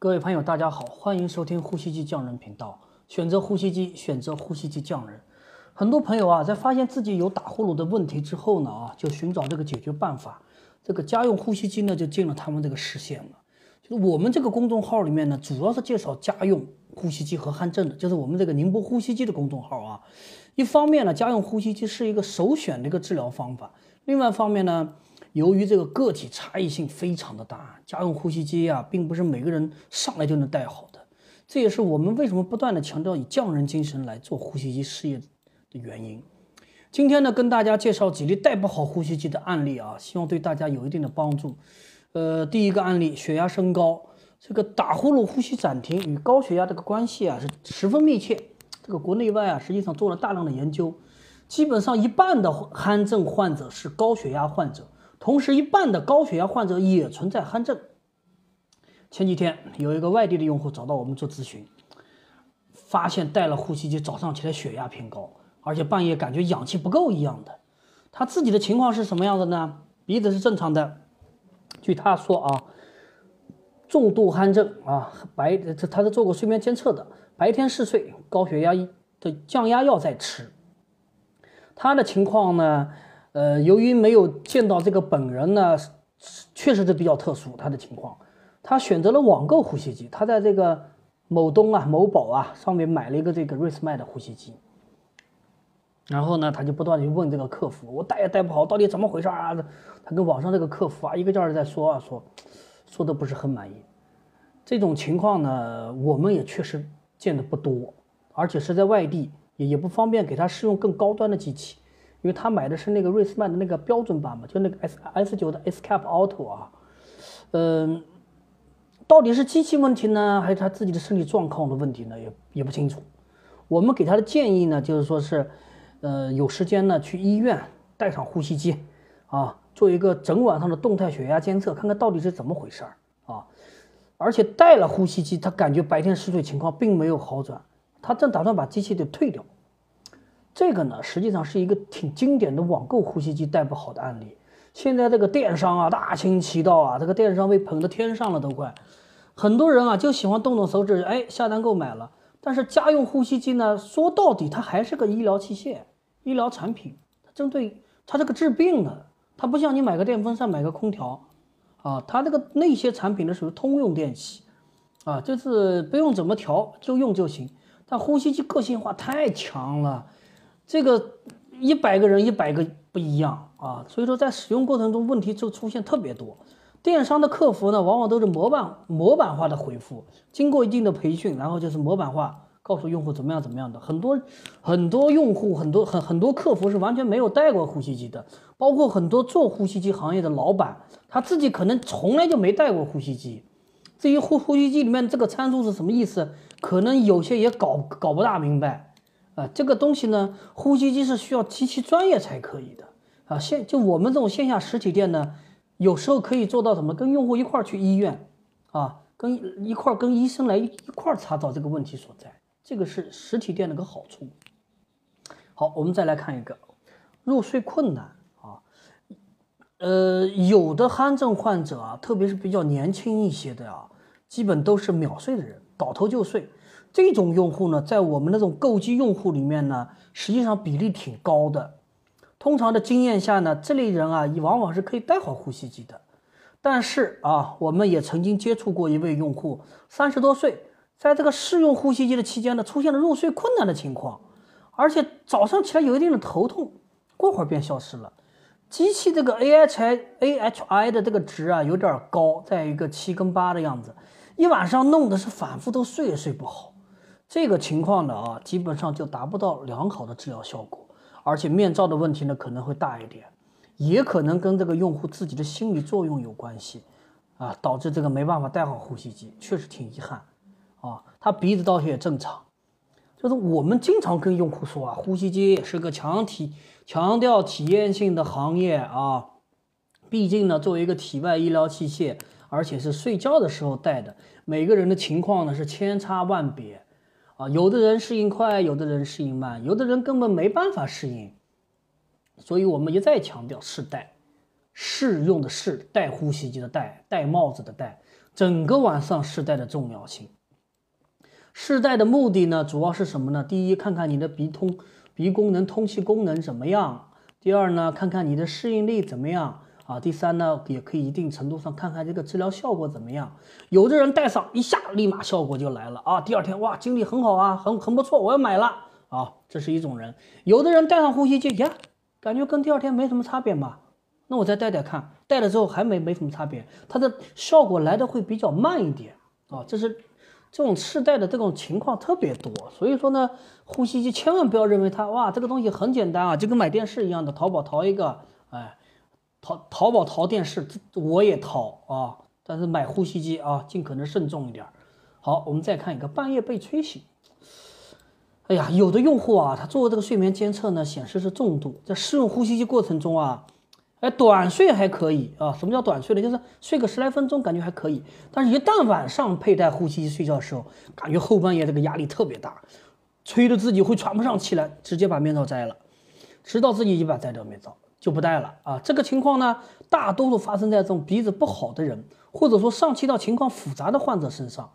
各位朋友，大家好，欢迎收听呼吸机匠人频道。选择呼吸机，选择呼吸机匠人。很多朋友啊，在发现自己有打呼噜的问题之后呢，啊，就寻找这个解决办法。这个家用呼吸机呢，就进了他们这个视线了。就是我们这个公众号里面呢，主要是介绍家用呼吸机和鼾症的，就是我们这个宁波呼吸机的公众号啊。一方面呢，家用呼吸机是一个首选的一个治疗方法；另外一方面呢，由于这个个体差异性非常的大，家用呼吸机啊，并不是每个人上来就能带好的。这也是我们为什么不断的强调以匠人精神来做呼吸机事业的原因。今天呢，跟大家介绍几例带不好呼吸机的案例啊，希望对大家有一定的帮助。呃，第一个案例，血压升高，这个打呼噜、呼吸暂停与高血压这个关系啊是十分密切。这个国内外啊，实际上做了大量的研究，基本上一半的鼾症患者是高血压患者，同时一半的高血压患者也存在鼾症。前几天有一个外地的用户找到我们做咨询，发现戴了呼吸机，早上起来血压偏高，而且半夜感觉氧气不够一样的。他自己的情况是什么样的呢？鼻子是正常的，据他说啊，重度鼾症啊，白这他是做过睡眠监测的，白天嗜睡，高血压的降压药在吃。他的情况呢，呃，由于没有见到这个本人呢，确实是比较特殊，他的情况。他选择了网购呼吸机，他在这个某东啊、某宝啊上面买了一个这个瑞斯麦的呼吸机，然后呢，他就不断的去问这个客服，我带也带不好，到底怎么回事啊？他跟网上这个客服啊一个劲儿在说啊说，说的不是很满意。这种情况呢，我们也确实见的不多，而且是在外地，也也不方便给他试用更高端的机器，因为他买的是那个瑞斯曼的那个标准版嘛，就那个 S S 九的 escap Auto 啊，嗯。到底是机器问题呢，还是他自己的身体状况的问题呢？也也不清楚。我们给他的建议呢，就是说是，呃，有时间呢去医院带上呼吸机，啊，做一个整晚上的动态血压监测，看看到底是怎么回事儿啊。而且带了呼吸机，他感觉白天嗜睡情况并没有好转，他正打算把机器给退掉。这个呢，实际上是一个挺经典的网购呼吸机带不好的案例。现在这个电商啊，大行其道啊，这个电商被捧得天上了都快。很多人啊就喜欢动动手指，哎，下单购买了。但是家用呼吸机呢，说到底它还是个医疗器械、医疗产品，它针对它这个治病的，它不像你买个电风扇、买个空调，啊，它这个那些产品呢属于通用电器，啊，就是不用怎么调就用就行。但呼吸机个性化太强了，这个一百个人一百个不一样啊，所以说在使用过程中问题就出现特别多。电商的客服呢，往往都是模板模板化的回复，经过一定的培训，然后就是模板化告诉用户怎么样怎么样的。很多很多用户，很多很很多客服是完全没有带过呼吸机的，包括很多做呼吸机行业的老板，他自己可能从来就没带过呼吸机。至于呼呼吸机里面这个参数是什么意思，可能有些也搞搞不大明白。啊，这个东西呢，呼吸机是需要极其专业才可以的。啊，线就我们这种线下实体店呢。有时候可以做到什么？跟用户一块儿去医院，啊，跟一块儿跟医生来一块儿查找这个问题所在，这个是实体店的个好处。好，我们再来看一个入睡困难啊，呃，有的鼾症患者啊，特别是比较年轻一些的啊，基本都是秒睡的人，倒头就睡。这种用户呢，在我们那种购机用户里面呢，实际上比例挺高的。通常的经验下呢，这类人啊，往往是可以带好呼吸机的。但是啊，我们也曾经接触过一位用户，三十多岁，在这个试用呼吸机的期间呢，出现了入睡困难的情况，而且早上起来有一定的头痛，过会儿便消失了。机器这个 AHI AHI 的这个值啊，有点高，在一个七跟八的样子，一晚上弄的是反复都睡也睡不好。这个情况呢啊，基本上就达不到良好的治疗效果。而且面罩的问题呢可能会大一点，也可能跟这个用户自己的心理作用有关系，啊，导致这个没办法戴好呼吸机，确实挺遗憾，啊，他鼻子倒是也正常，就是我们经常跟用户说啊，呼吸机是个强体强调体验性的行业啊，毕竟呢作为一个体外医疗器械，而且是睡觉的时候戴的，每个人的情况呢是千差万别。啊，有的人适应快，有的人适应慢，有的人根本没办法适应，所以我们一再强调试戴，适用的适戴呼吸机的戴，戴帽子的戴，整个晚上试戴的重要性。试戴的目的呢，主要是什么呢？第一，看看你的鼻通鼻功能、通气功能怎么样；第二呢，看看你的适应力怎么样啊；第三呢，也可以一定程度上看看这个治疗效果怎么样。有的人戴上一下，立马效果就来了啊，第二天哇，精力很好啊，很很不错，我要买了啊，这是一种人。有的人戴上呼吸机呀，感觉跟第二天没什么差别嘛，那我再戴戴看，戴了之后还没没什么差别，它的效果来的会比较慢一点啊，这是。这种试戴的这种情况特别多，所以说呢，呼吸机千万不要认为它哇，这个东西很简单啊，就跟买电视一样的，淘宝淘一个，哎，淘淘宝淘电视，我也淘啊，但是买呼吸机啊，尽可能慎重一点。好，我们再看一个半夜被吹醒，哎呀，有的用户啊，他做这个睡眠监测呢，显示是重度，在试用呼吸机过程中啊。哎，短睡还可以啊？什么叫短睡呢？就是睡个十来分钟，感觉还可以。但是，一旦晚上佩戴呼吸机睡觉的时候，感觉后半夜这个压力特别大，吹得自己会喘不上气来，直接把面罩摘了，直到自己一把摘掉面罩就不戴了啊。这个情况呢，大多数发生在这种鼻子不好的人，或者说上气道情况复杂的患者身上。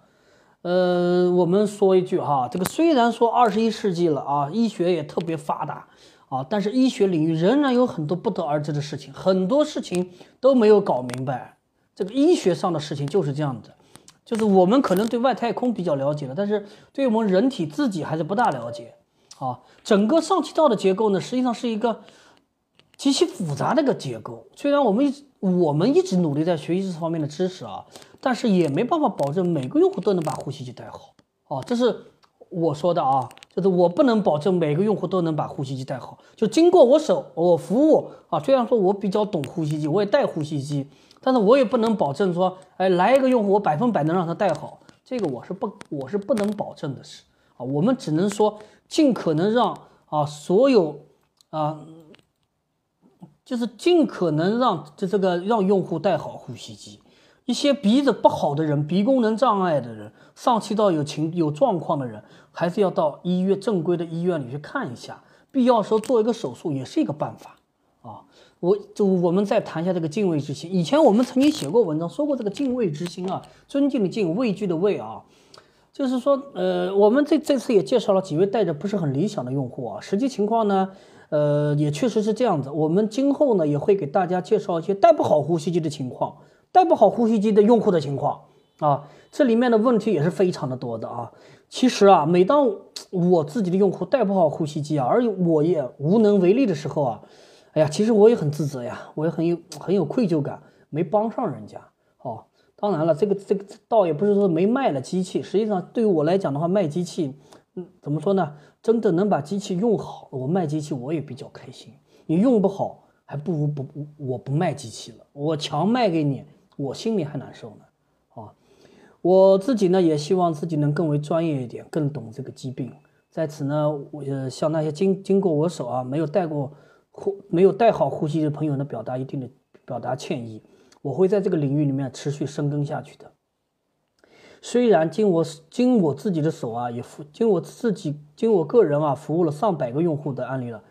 呃，我们说一句哈，这个虽然说二十一世纪了啊，医学也特别发达。啊，但是医学领域仍然有很多不得而知的事情，很多事情都没有搞明白。这个医学上的事情就是这样的，就是我们可能对外太空比较了解了，但是对我们人体自己还是不大了解。啊，整个上气道的结构呢，实际上是一个极其复杂的一个结构。虽然我们一直我们一直努力在学习这方面的知识啊，但是也没办法保证每个用户都能把呼吸机带好。啊，这是。我说的啊，就是我不能保证每个用户都能把呼吸机带好。就经过我手，我服务啊。虽然说我比较懂呼吸机，我也带呼吸机，但是我也不能保证说，哎，来一个用户，我百分百能让他带好。这个我是不，我是不能保证的事啊。我们只能说尽可能让啊所有啊，就是尽可能让这这个让用户戴好呼吸机。一些鼻子不好的人，鼻功能障碍的人，上气道有情有状况的人，还是要到医院正规的医院里去看一下，必要时候做一个手术也是一个办法啊。我就我们再谈一下这个敬畏之心。以前我们曾经写过文章说过这个敬畏之心啊，尊敬的敬，畏惧的畏啊，就是说，呃，我们这这次也介绍了几位戴着不是很理想的用户啊。实际情况呢，呃，也确实是这样子。我们今后呢也会给大家介绍一些戴不好呼吸机的情况。戴不好呼吸机的用户的情况啊，这里面的问题也是非常的多的啊。其实啊，每当我自己的用户戴不好呼吸机啊，而我也无能为力的时候啊，哎呀，其实我也很自责呀，我也很有很有愧疚感，没帮上人家。哦，当然了，这个这个倒也不是说没卖了机器，实际上对于我来讲的话，卖机器，嗯，怎么说呢？真的能把机器用好，我卖机器我也比较开心。你用不好，还不如不我不卖机器了，我强卖给你。我心里还难受呢，啊，我自己呢也希望自己能更为专业一点，更懂这个疾病。在此呢，我呃向那些经经过我手啊没有戴过呼没有戴好呼吸的朋友呢，表达一定的表达歉意。我会在这个领域里面持续深耕下去的。虽然经我经我自己的手啊，也服经我自己经我个人啊服务了上百个用户的案例了，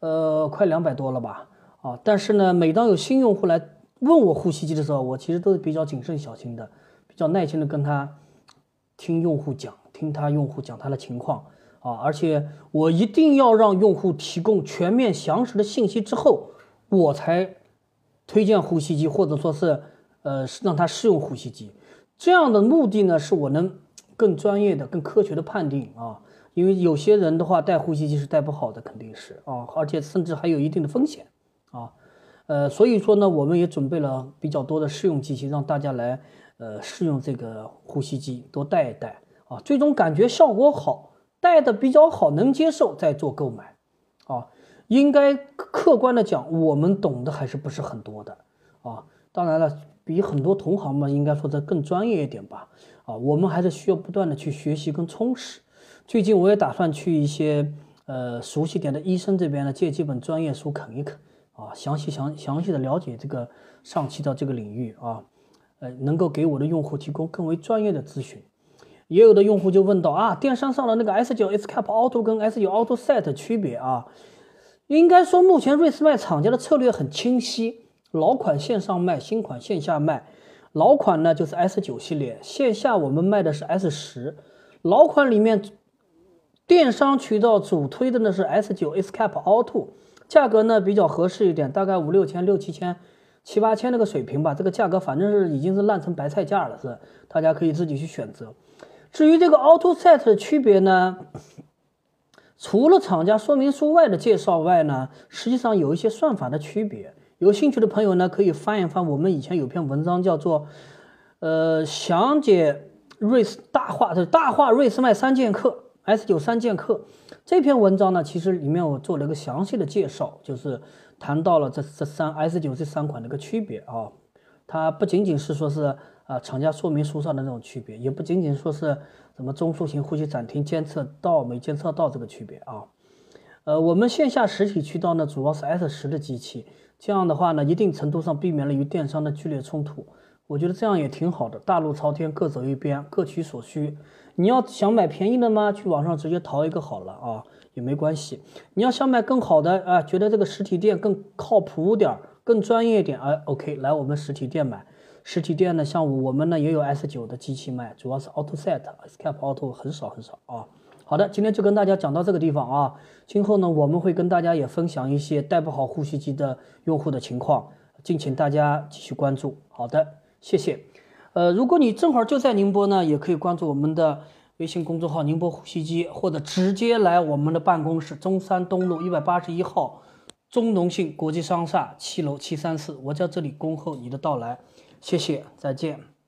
呃，快两百多了吧，啊，但是呢，每当有新用户来。问我呼吸机的时候，我其实都是比较谨慎小心的，比较耐心的跟他听用户讲，听他用户讲他的情况啊，而且我一定要让用户提供全面详实的信息之后，我才推荐呼吸机，或者说是呃让他试用呼吸机。这样的目的呢，是我能更专业的、更科学的判定啊，因为有些人的话戴呼吸机是戴不好的，肯定是啊，而且甚至还有一定的风险啊。呃，所以说呢，我们也准备了比较多的试用机器，让大家来呃试用这个呼吸机，多戴一戴啊，最终感觉效果好，戴的比较好，能接受再做购买啊。应该客观的讲，我们懂的还是不是很多的啊。当然了，比很多同行嘛，应该说的更专业一点吧啊。我们还是需要不断的去学习跟充实。最近我也打算去一些呃熟悉点的医生这边呢，借几本专业书啃一啃。啊，详细详详细的了解这个上气道这个领域啊，呃，能够给我的用户提供更为专业的咨询。也有的用户就问到啊，电商上的那个 S 九 S Cap Auto 跟 S 九 Auto Set 区别啊？应该说目前瑞思迈厂家的策略很清晰，老款线上卖，新款线下卖。老款呢就是 S 九系列，线下我们卖的是 S 十。老款里面，电商渠道主推的呢是 S 九 Escape Auto，价格呢比较合适一点，大概五六千、六七千、七八千那个水平吧。这个价格反正是已经是烂成白菜价了，是大家可以自己去选择。至于这个 Auto Set 的区别呢，除了厂家说明书外的介绍外呢，实际上有一些算法的区别。有兴趣的朋友呢，可以翻一翻我们以前有篇文章，叫做“呃详解瑞斯大话”是大话瑞斯麦三剑客 S 九三剑客这篇文章呢，其实里面我做了一个详细的介绍，就是谈到了这这三 S 九这三款的一个区别啊。它不仅仅是说是啊厂家说明书上的那种区别，也不仅仅说是什么中枢型呼吸暂停监测到没监测到这个区别啊。呃，我们线下实体渠道呢，主要是 S 十的机器。这样的话呢，一定程度上避免了与电商的剧烈冲突，我觉得这样也挺好的。大路朝天，各走一边，各取所需。你要想买便宜的吗？去网上直接淘一个好了啊，也没关系。你要想买更好的啊，觉得这个实体店更靠谱点儿，更专业点，哎，OK，来我们实体店买。实体店呢，像我们呢也有 S 九的机器卖，主要是 Auto Set，Escape Auto 很少很少啊。好的，今天就跟大家讲到这个地方啊。今后呢，我们会跟大家也分享一些带不好呼吸机的用户的情况，敬请大家继续关注。好的，谢谢。呃，如果你正好就在宁波呢，也可以关注我们的微信公众号“宁波呼吸机”，或者直接来我们的办公室，中山东路一百八十一号中农信国际商厦七楼七三四，我在这里恭候你的到来。谢谢，再见。